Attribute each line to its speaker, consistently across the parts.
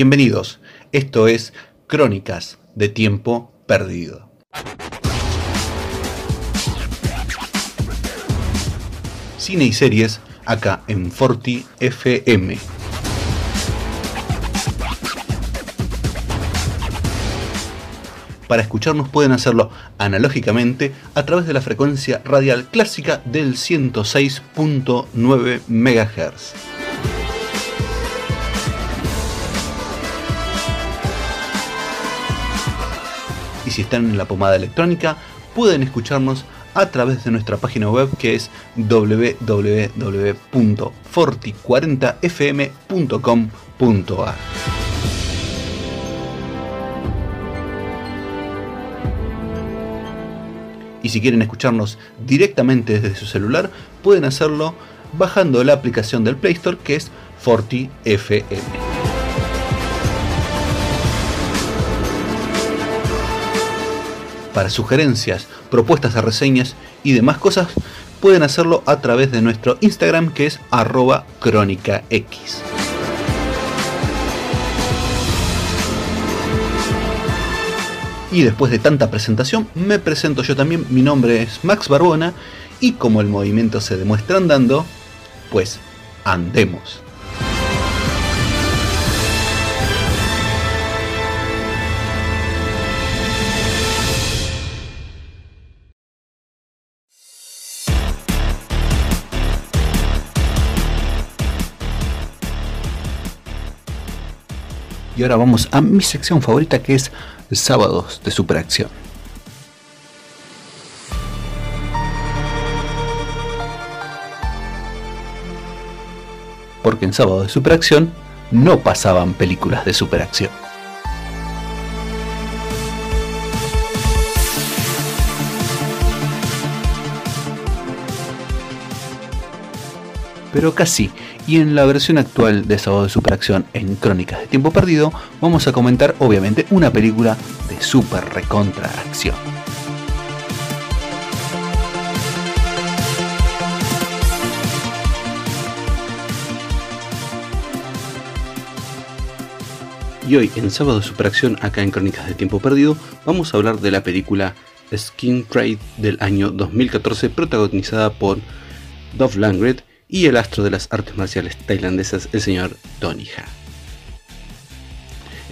Speaker 1: Bienvenidos, esto es Crónicas de Tiempo Perdido. Cine y series acá en Forti FM. Para escucharnos pueden hacerlo analógicamente a través de la frecuencia radial clásica del 106.9 MHz. Y si están en la pomada electrónica, pueden escucharnos a través de nuestra página web que es www.forti40fm.com.ar. Y si quieren escucharnos directamente desde su celular, pueden hacerlo bajando la aplicación del Play Store que es Forti Para sugerencias, propuestas de reseñas y demás cosas, pueden hacerlo a través de nuestro Instagram que es arroba crónica X. Y después de tanta presentación, me presento yo también. Mi nombre es Max Barbona y como el movimiento se demuestra andando, pues andemos. Y ahora vamos a mi sección favorita que es Sábados de Superacción. Porque en Sábados de Superacción no pasaban películas de superacción. Pero casi, y en la versión actual de Sábado de Superacción en Crónicas de Tiempo Perdido, vamos a comentar obviamente una película de super recontra acción. Y hoy en Sábado de Superacción, acá en Crónicas de Tiempo Perdido, vamos a hablar de la película Skin Trade del año 2014, protagonizada por Dove Langred y el astro de las artes marciales tailandesas, el señor Tony Ha.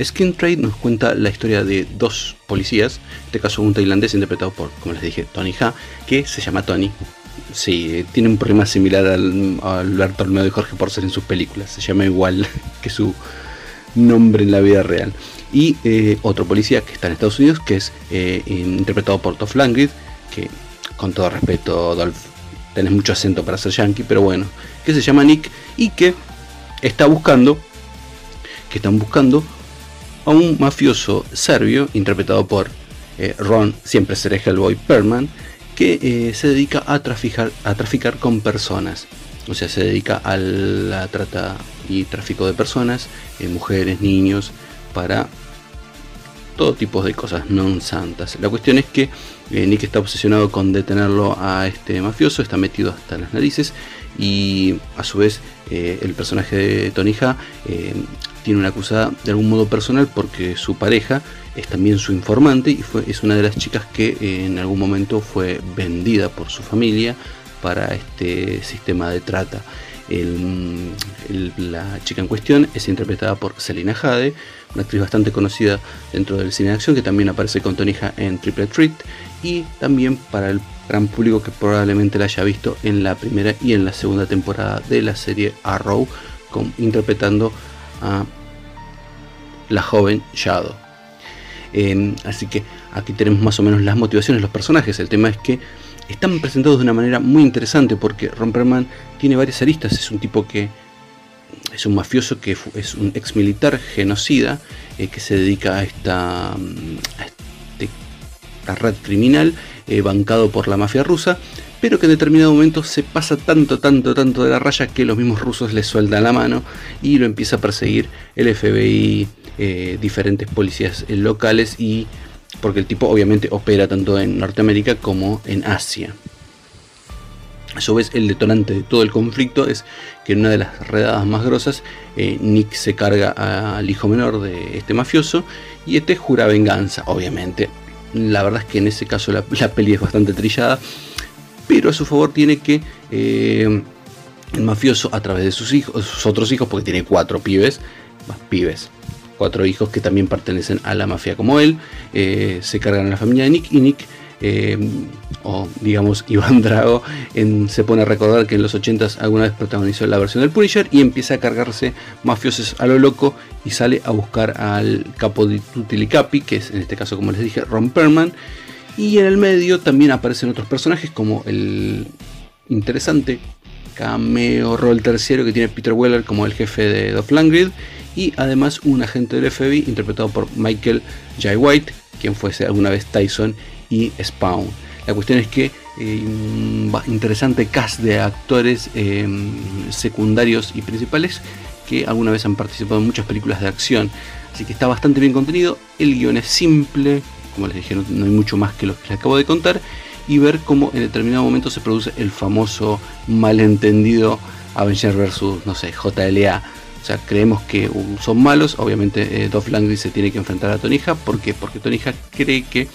Speaker 1: Skin Trade nos cuenta la historia de dos policías, en este caso un tailandés interpretado por, como les dije, Tony Ha, que se llama Tony. Sí, tiene un problema similar al, Alberto Olmedo de Jorge Porcel en sus películas, se llama igual que su nombre en la vida real. Y eh, otro policía que está en Estados Unidos, que es eh, interpretado por Toff Langrid, que con todo respeto, Dolph tenés mucho acento para ser yankee, pero bueno, que se llama Nick y que está buscando, que están buscando a un mafioso serbio interpretado por eh, Ron, siempre seré Hellboy Perman, que eh, se dedica a traficar, a traficar con personas. O sea, se dedica a la trata y tráfico de personas, eh, mujeres, niños, para todo tipo de cosas non santas. La cuestión es que eh, Nick está obsesionado con detenerlo a este mafioso, está metido hasta las narices y a su vez eh, el personaje de Tony Ha eh, tiene una acusada de algún modo personal porque su pareja es también su informante y fue, es una de las chicas que en algún momento fue vendida por su familia para este sistema de trata. La chica en cuestión es interpretada por Selina Jade, una actriz bastante conocida dentro del cine de acción que también aparece con Tony en Triple Treat y también para el gran público que probablemente la haya visto en la primera y en la segunda temporada de la serie Arrow, interpretando a la joven Shadow. Em, así que aquí tenemos más o menos las motivaciones de los personajes. El tema es que están presentados de una manera muy interesante porque Romperman tiene varias aristas. Es un tipo que es un mafioso que es un ex militar genocida eh, que se dedica a esta, a red criminal eh, bancado por la mafia rusa, pero que en determinado momento se pasa tanto, tanto, tanto de la raya que los mismos rusos le sueltan la mano y lo empieza a perseguir el FBI, eh, diferentes policías locales y porque el tipo obviamente opera tanto en Norteamérica como en Asia. A su vez, el detonante de todo el conflicto es que en una de las redadas más grosas, eh, Nick se carga al hijo menor de este mafioso y este jura venganza, obviamente. La verdad es que en ese caso la, peli es bastante trillada, pero a su favor tiene que eh, el mafioso, a través de sus hijos, sus otros hijos, porque tiene cuatro pibes, más pibes, cuatro hijos que también pertenecen a la mafia como él, eh, se cargan a la familia de Nick y Nick eh, o digamos Iván Drago, se pone a recordar que en los 80s alguna vez protagonizó la versión del Punisher y empieza a cargarse mafiosos a lo loco y sale a buscar al capo de Tutilicapi, que es en este caso como les dije Ron Perman, y en el medio también aparecen otros personajes como el interesante cameo rol terciario que tiene Peter Weller como el jefe de Dolph Lundgren y además un agente del FBI interpretado por Michael J. White, quien fuese alguna vez Tyson y Spawn. La cuestión es que eh, interesante cast de actores em, secundarios y principales que alguna vez han participado en muchas películas de acción. Así que está bastante bien contenido. El guion es simple, como les dije, no, hay mucho más que lo que les acabo de contar. Y ver cómo en determinado momento se produce el famoso malentendido Avenger vs, no sé, JLA. Sea, creemos que son malos. Obviamente, eh, Dolph Lundgren se tiene que enfrentar a Tonija. ¿Por qué? Porque Tonija cree que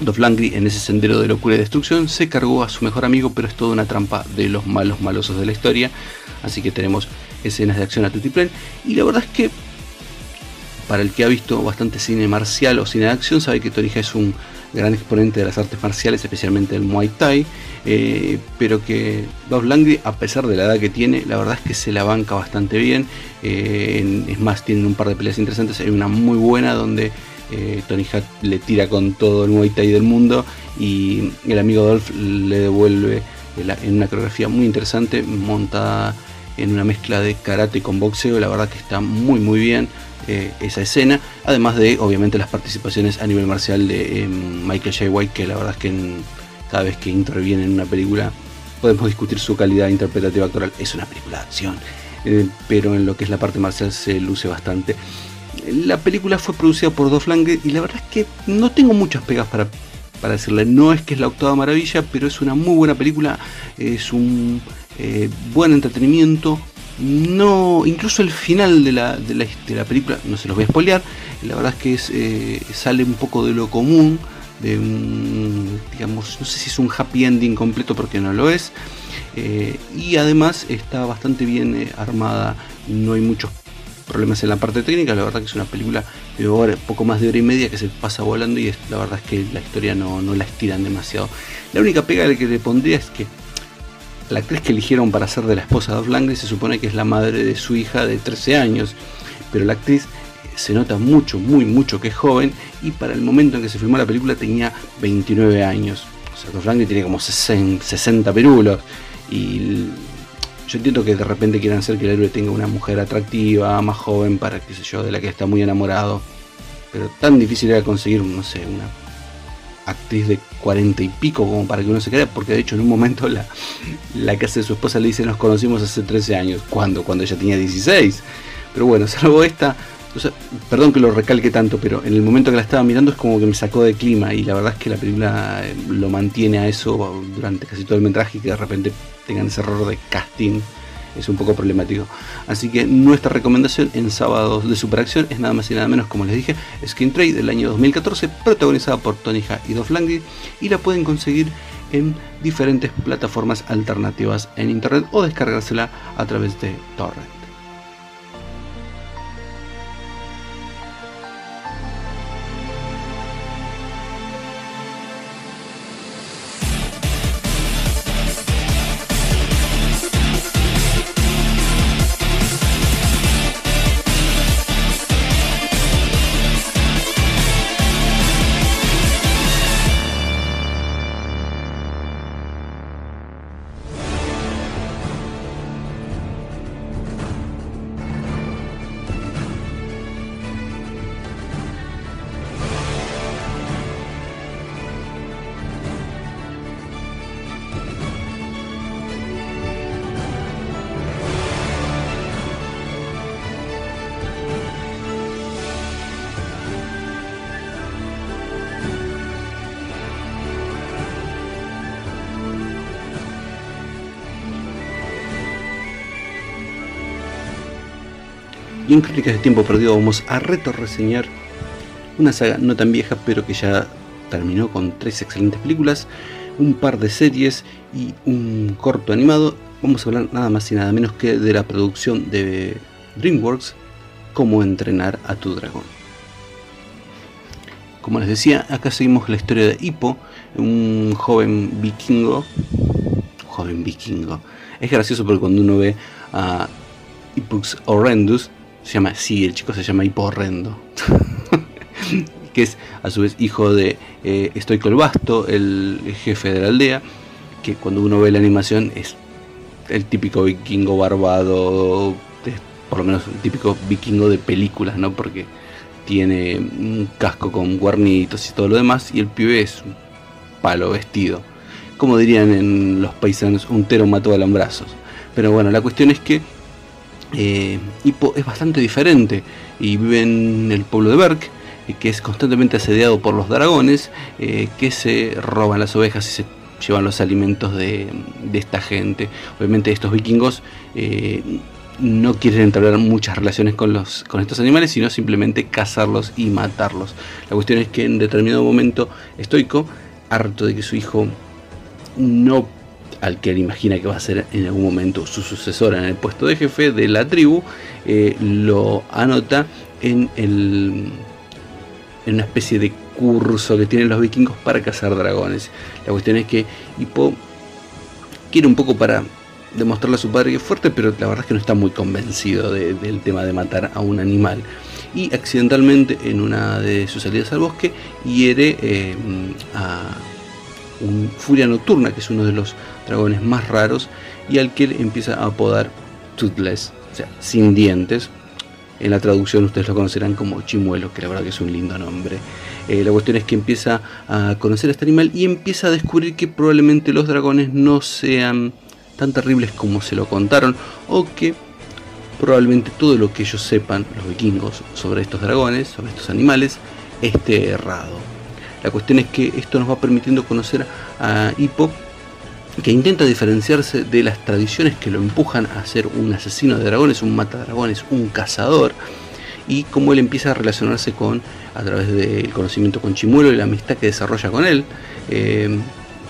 Speaker 1: Doflangri en ese sendero de locura y destrucción se cargó a su mejor amigo, pero es toda una trampa de los malos malosos de la historia. Así que tenemos escenas de acción a tutiplén. Y la verdad es que para el que ha visto bastante cine marcial o cine de acción, sabe que Torija es un gran exponente de las artes marciales, especialmente el Muay Thai, eh, pero que Dolph Langry, a pesar de la edad que tiene, la verdad es que se la banca bastante bien. Eh, es más, tienen un par de peleas interesantes. Hay una muy buena donde eh, Tony Hawk le tira con todo el Muay Thai del mundo y el amigo Dolph le devuelve en una coreografía muy interesante montada en una mezcla de karate con boxeo. La verdad que está muy muy bien eh, esa escena. Además de obviamente las participaciones a nivel marcial de em, Michael J. White, que la verdad es que cada vez que interviene en una película podemos discutir su calidad interpretativa actoral. Es una película de acción, eh, pero en lo que es la parte marcial se luce bastante. La película fue producida por Dolph Lundgren y la verdad es que no tengo muchas pegas para, para decirle. No es que es la octava maravilla, pero es una muy buena película, es un eh, buen entretenimiento. No, incluso el final de la, de la, película, no se los voy a spoilear, la verdad es que es, eh, sale un poco de lo común, de un, digamos, no sé si es un happy ending completo porque no lo es. Eh, y además está bastante bien armada, no hay muchos problemas en la parte técnica, la verdad que es una película de poco más de hora y media que se pasa volando y la verdad es que la historia no, la estiran demasiado. La única pega que le pondría es que la actriz que eligieron para ser de la esposa de Dolph se supone que es la madre de su hija de 13 años, pero la actriz eh, se nota mucho, muy mucho que es joven y para el momento en que se filmó la película tenía 29 años. O sea, Dolph tiene como 60 perulos y yo entiendo que de repente quieran hacer que el héroe tenga una mujer atractiva, más joven, para qué sé yo, de la que está muy enamorado. Pero tan difícil era conseguir, no sé, una actriz de cuarenta y pico como para que uno se crea, porque de hecho en un momento la, la que hace su esposa le dice nos conocimos hace 13 años. ¿Cuándo? Cuando ella tenía 16. Pero bueno, salvo esta, perdón que lo recalque tanto, pero en el momento que la estaba mirando es como que me sacó de clima y la verdad es que la película eh, lo mantiene a eso durante casi todo el metraje y que de repente tengan ese error de casting es un poco problemático. Así que nuestra recomendación en sábados de superacción es nada más y nada menos, como les dije, Skin Trade del año 2014, protagonizada por Tony Ha y Dolph Lundgren, y la pueden conseguir en diferentes plataformas alternativas en internet o descargársela a través de Torrent. Y en Crónicas de Tiempo Perdido vamos a reseñar una saga no tan vieja, pero que ya terminó con tres excelentes películas, un par de series y un corto animado. Vamos a hablar nada más y nada menos que de la producción de DreamWorks, Cómo entrenar a tu dragón. Como les decía, acá seguimos la historia de Hippo, un joven vikingo. Joven vikingo. Es gracioso porque cuando uno ve a Hippux Horrendus, se llama, sí, el chico se llama Hippo Horrendo. que es a su vez hijo de eh, el Basto, el jefe de la aldea, que cuando uno ve la animación es el típico vikingo barbado, por lo menos el típico vikingo de películas, ¿no? Porque tiene un casco con guarnitos y todo lo demás, y el pibe es un palo vestido. Como dirían en los paisanos, un tero mató a brazos. Pero bueno, la cuestión es que eh, es bastante diferente y vive en el pueblo de Berk, eh, que es constantemente asediado por los dragones, eh, que se roban las ovejas y se llevan los alimentos de, esta gente. Obviamente estos vikingos no quieren entablar muchas relaciones con, los, con estos animales, sino simplemente cazarlos y matarlos. La cuestión es que en determinado momento estoico, harto de que su hijo no al que él imagina que va a ser en algún momento su sucesor en el puesto de jefe de la tribu, eh, lo anota en, el, en una especie de curso que tienen los vikingos para cazar dragones. La cuestión es que Hippo quiere un poco para demostrarle a su padre que es fuerte, pero la verdad es que no está muy convencido del tema de matar a un animal. Y accidentalmente en una de sus salidas al bosque hiere eh, a un Furia Nocturna, que es uno de los dragones más raros, y al que él empieza a apodar Toothless, o sea, sin dientes. En la traducción ustedes lo conocerán como chimuelo, que la verdad que es un lindo nombre. Eh, la cuestión es que empieza a conocer a este animal y empieza a descubrir que probablemente los dragones no sean tan terribles como se lo contaron o que probablemente todo lo que ellos sepan, los vikingos, sobre estos dragones, sobre estos animales, esté errado. La cuestión es que esto nos va permitiendo conocer a Hippo que intenta diferenciarse de las tradiciones que lo empujan a ser un asesino de dragones, un matadragones, un cazador, y cómo él empieza a relacionarse con, a través del conocimiento con Chimuelo y la amistad que desarrolla con él, eh,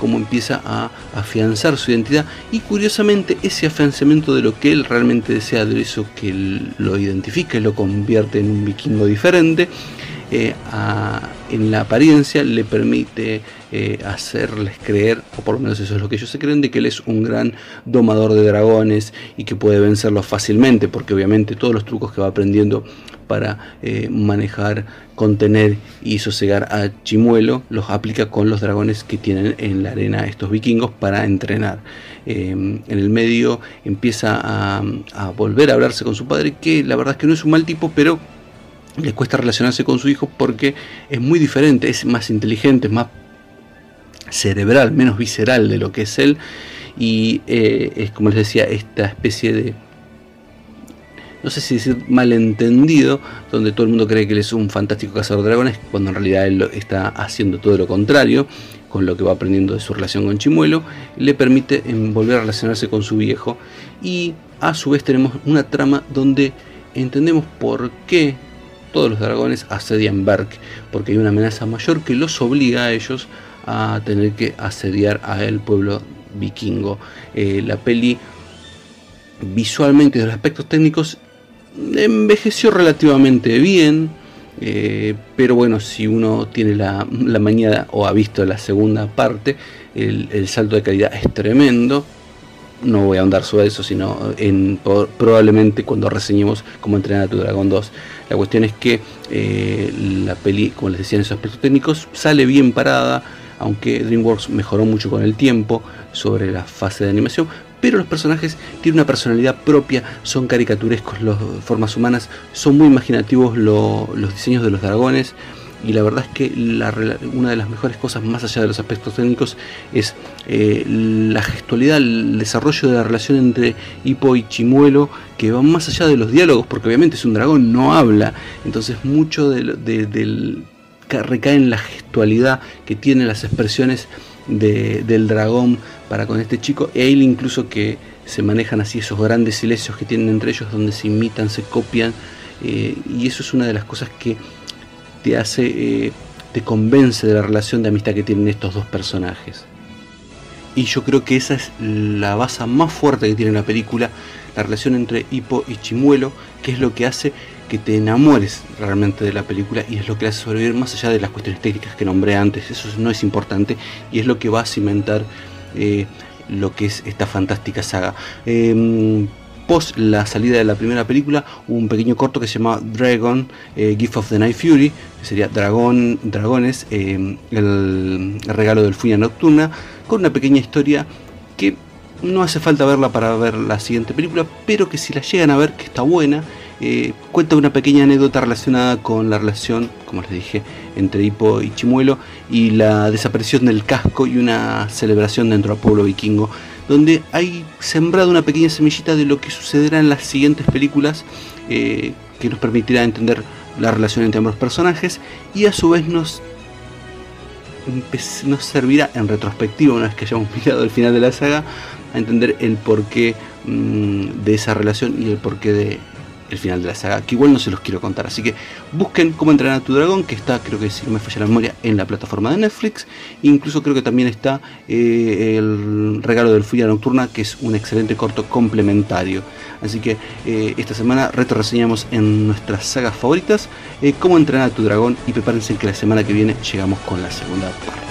Speaker 1: cómo empieza a afianzar su identidad y curiosamente ese afianzamiento de lo que él realmente desea, de eso que lo identifica y lo convierte en un vikingo diferente, eh, en la apariencia le permite eh, hacerles creer, o por lo menos eso es lo que ellos se creen, de que él es un gran domador de dragones y que puede vencerlos fácilmente, porque obviamente todos los trucos que va aprendiendo para eh, manejar, contener y sosegar a Chimuelo los aplica con los dragones que tienen en la arena estos vikingos para entrenar. en el medio empieza a volver a hablarse con su padre, que la verdad es que no es un mal tipo, pero le cuesta relacionarse con su hijo porque es muy diferente, es más inteligente, es más cerebral, menos visceral de lo que es él. Y eh, es como les decía, esta especie de, no sé si decir malentendido, donde todo el mundo cree que él es un fantástico cazador de dragones, cuando en realidad él está haciendo todo lo contrario, con lo que va aprendiendo de su relación con Chimuelo, le permite volver a relacionarse con su viejo. Y a su vez tenemos una trama donde entendemos por qué todos los dragones asedian Berk, porque hay una amenaza mayor que los obliga a ellos a tener que asediar a el pueblo vikingo. Eh, la peli visualmente y de los aspectos técnicos envejeció relativamente bien. Eh, pero bueno, si uno tiene la, la mañana o ha visto la segunda parte, el, salto de calidad es tremendo. No voy a ahondar sobre eso, sino en, probablemente cuando reseñemos cómo entrenar a tu dragón 2. La cuestión es que eh, la peli, como les decía en esos aspectos técnicos, sale bien parada, aunque DreamWorks mejoró mucho con el tiempo sobre la fase de animación, pero los personajes tienen una personalidad propia, son caricaturescos las formas humanas, son muy imaginativos los diseños de los dragones y la verdad es que una de las mejores cosas más allá de los aspectos técnicos es eh, la gestualidad, el desarrollo de la relación entre Hippo y Chimuelo que va más allá de los diálogos porque obviamente es un dragón, no habla, entonces mucho del, recae en la gestualidad que tienen las expresiones del dragón para con este chico e él incluso que se manejan así esos grandes silencios que tienen entre ellos donde se imitan, se copian y eso es una de las cosas que te hace, te convence de la relación de amistad que tienen estos dos personajes. Y yo creo que esa es la base más fuerte que tiene la película, la relación entre Hippo y Chimuelo, que es lo que hace que te enamores realmente de la película y es lo que hace sobrevivir más allá de las cuestiones técnicas que nombré antes. Eso no es importante y es lo que va a cimentar eh, lo que es esta fantástica saga. Em, post la salida de la primera película un pequeño corto que se llama Dragon, eh, Gift of the Night Fury, que sería Dragón, Dragones, em, el regalo del Furia Nocturna, con una pequeña historia que no hace falta verla para ver la siguiente película, pero que si la llegan a ver, que está buena, eh, cuenta una pequeña anécdota relacionada con la relación, como les dije, entre Hippo y Chimuelo y la desaparición del casco y una celebración dentro del pueblo vikingo, donde hay sembrado una pequeña semillita de lo que sucederá en las siguientes películas eh, que nos permitirá entender la relación entre ambos personajes y a su vez nos nos servirá en retrospectiva, una vez que hayamos mirado el final de la saga, a entender el porqué mm, de esa relación y el porqué de el final de la saga, que igual no se los quiero contar. Así que busquen cómo entrenar a tu dragón, que está, creo que si no me falla la memoria, en la plataforma de Netflix. Incluso creo que también está eh, el regalo del Furia Nocturna, que es un excelente corto complementario. Así que eh, esta semana reto reseñamos en nuestras sagas favoritas eh, cómo entrenar a tu dragón y prepárense que la semana que viene llegamos con la segunda parte.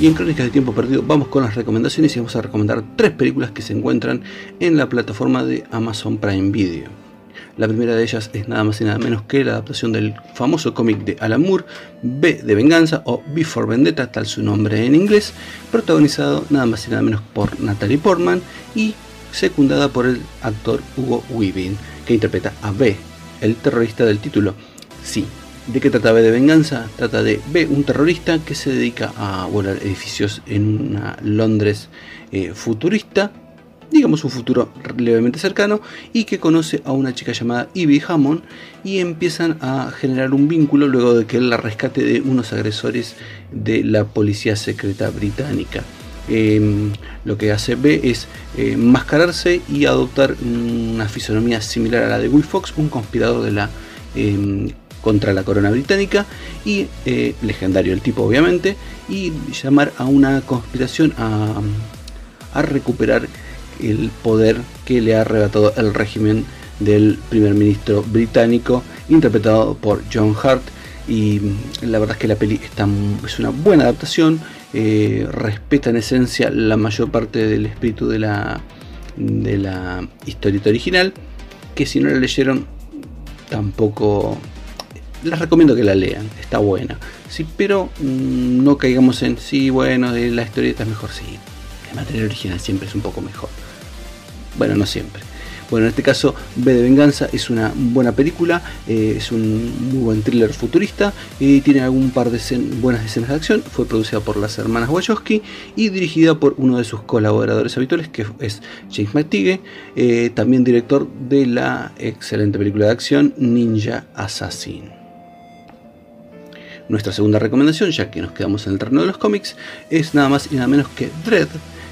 Speaker 1: Y en Crónicas de Tiempo Perdido vamos con las recomendaciones y vamos a recomendar tres películas que se encuentran en la plataforma de Amazon Prime Video. La primera de ellas es nada más y nada menos que la adaptación del famoso cómic de Alan Moore, B de Venganza o Before Vendetta, tal su nombre en inglés, protagonizado nada más y nada menos por Natalie Portman y secundada por el actor Hugo Weaving, que interpreta a B, el terrorista del título. Sí, ¿De qué trata B de venganza? Trata de B, un terrorista que se dedica a volar edificios en una Londres eh, futurista, digamos un futuro levemente cercano, y que conoce a una chica llamada Ivy Hammond y empiezan a generar un vínculo luego de que él la rescate de unos agresores de la policía secreta británica. Em, lo que hace B es eh, mascararse y adoptar una fisonomía similar a la de Will Fox, un conspirador de la em, contra la corona británica y eh, legendario el tipo obviamente y llamar a una conspiración a, a recuperar el poder que le ha arrebatado el régimen del primer ministro británico interpretado por John Hart y la verdad es que la peli es una buena adaptación eh, respeta en esencia la mayor parte del espíritu de la de la historieta original que si no la leyeron tampoco les recomiendo que la lean, está buena. Sí, pero mm, no caigamos en, sí, bueno, de la historieta es mejor, sí. El material original siempre es un poco mejor. Bueno, no siempre. Bueno, en este caso, B de Venganza es una buena película, eh, es un muy buen thriller futurista, y tiene algún par de buenas escenas de acción, fue producida por las hermanas Wachowski y dirigida por uno de sus colaboradores habituales, que es James McTighe, eh, también director de la excelente película de acción Ninja Assassin. Nuestra segunda recomendación, ya que nos quedamos en el terreno de los cómics, es nada más y nada menos que Dread,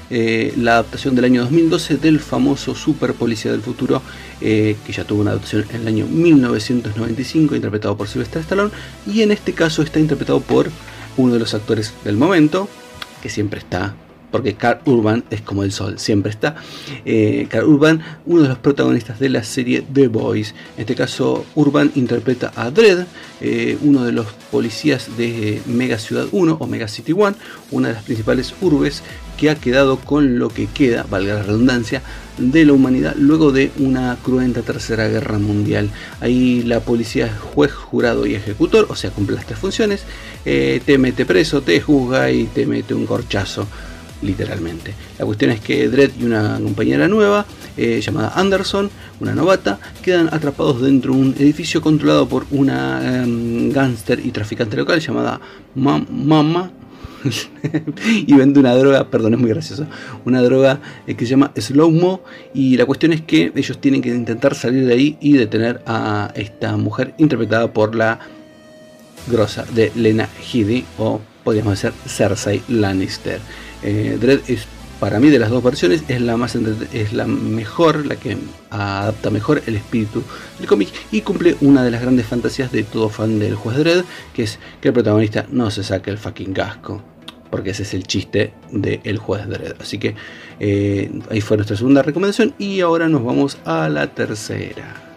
Speaker 1: eh, la adaptación del año 2012 del famoso Super Policía del Futuro, eh, que ya tuvo una adaptación en el año 1995, interpretado por Sylvester Stallone, y en este caso está interpretado por uno de los actores del momento, que siempre está porque Carl Urban es como el sol, siempre está. Eh, Carl Urban, uno de los protagonistas de la serie The Boys. En este caso, Urban interpreta a Dredd, eh, uno de los policías de Mega Ciudad 1 o Mega City 1, una de las principales urbes que ha quedado con lo que queda, valga la redundancia, de la humanidad luego de una cruenta tercera guerra mundial. Ahí la policía es juez, jurado y ejecutor, o sea, cumple las tres funciones. Eh, te mete preso, te juzga y te mete un corchazo literalmente. La cuestión es que Dredd y una compañera nueva, eh, llamada Anderson, una novata, quedan atrapados dentro de un edificio controlado por una um, gángster y traficante local llamada Mama. y vende una droga, perdón, es muy gracioso, una droga eh, que se llama Slow Mo y la cuestión es que ellos tienen que intentar salir de ahí y detener a esta mujer interpretada por la grosa de Lena Headey o podríamos decir Cersei Lannister. Eh, Dread es para mí de las dos versiones es la más es la mejor, la que adapta mejor el espíritu del cómic y cumple una de las grandes fantasías de todo fan del juez Dread, que es que el protagonista no se saque el fucking casco. Porque ese es el chiste del juez Dredd. Así que eh, ahí fue nuestra segunda recomendación. Y ahora nos vamos a la tercera.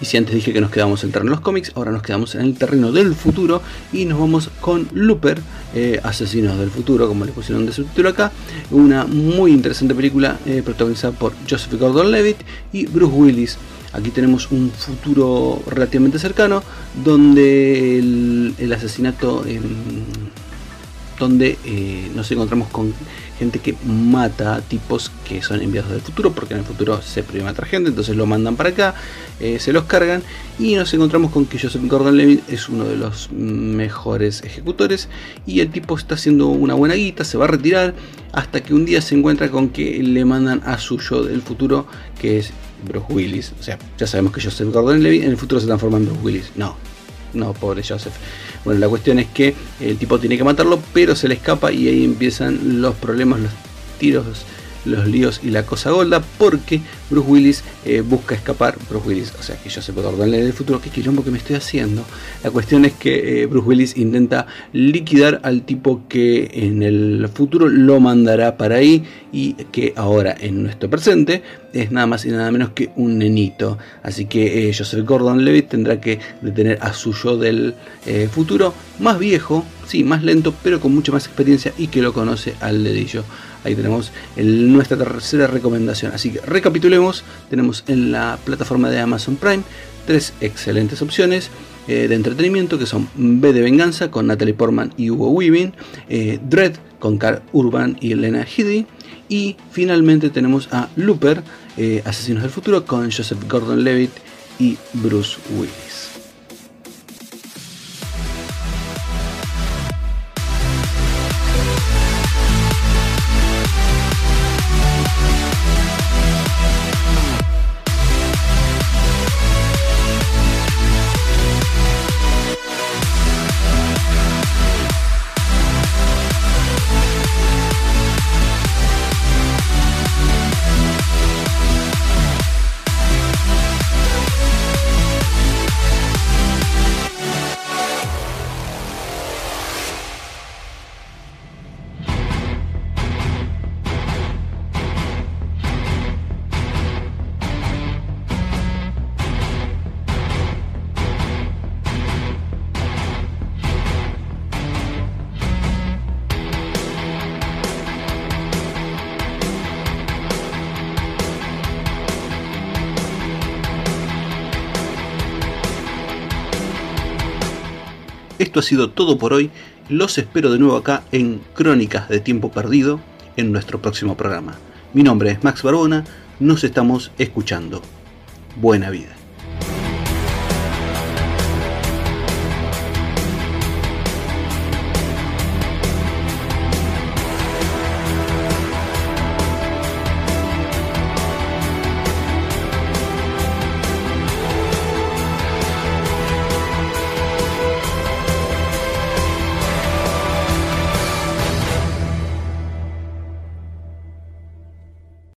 Speaker 1: Y si antes dije que nos quedamos en el terreno de los cómics, ahora nos quedamos en el terreno del futuro y nos vamos con Looper, eh, Asesinos del Futuro, como le pusieron de subtítulo acá. Una muy interesante película eh, protagonizada por Joseph Gordon-Levitt y Bruce Willis. Aquí tenemos un futuro relativamente cercano donde el, asesinato, donde eh, nos encontramos con gente que mata tipos que son enviados del futuro, porque en el futuro se prohíbe matar gente, entonces lo mandan para acá, eh, se los cargan y nos encontramos con que Joseph Gordon-Levitt es uno de los mejores ejecutores y el tipo está haciendo una buena guita, se va a retirar hasta que un día se encuentra con que le mandan a su yo del futuro, que es Bruce Willis. O sea, ya sabemos que Joseph Gordon-Levitt en el futuro se transforma en Bruce Willis. No, no, pobre Joseph. Bueno, la cuestión es que el tipo tiene que matarlo, pero se le escapa y ahí empiezan los problemas, los tiros los líos y la cosa golda porque Bruce Willis eh, busca escapar. Bruce Willis, o sea que yo se puedo ordenarle en el futuro, qué quilombo que me estoy haciendo. La cuestión es que eh, Bruce Willis intenta liquidar al tipo que en el futuro lo mandará para ahí y que ahora en nuestro presente es nada más y nada menos que un nenito. Así que eh, Joseph Gordon Levitt tendrá que detener a su yo del futuro más viejo, sí, más lento, pero con mucha más experiencia y que lo conoce al dedillo. Ahí tenemos nuestra tercera recomendación. Así que recapitulemos. Tenemos en la plataforma de Amazon Prime tres excelentes opciones eh, de entretenimiento que son B de Venganza con Natalie Portman y Hugo Weaving, eh, Dread con Carl Urban y Elena Headey y finalmente tenemos a Looper, eh, Asesinos del Futuro con Joseph Gordon-Levitt y Bruce Willis. Esto ha sido todo por hoy. Los espero de nuevo acá en Crónicas de Tiempo Perdido en nuestro próximo programa. Mi nombre es Max Barbona. Nos estamos escuchando. Buena vida.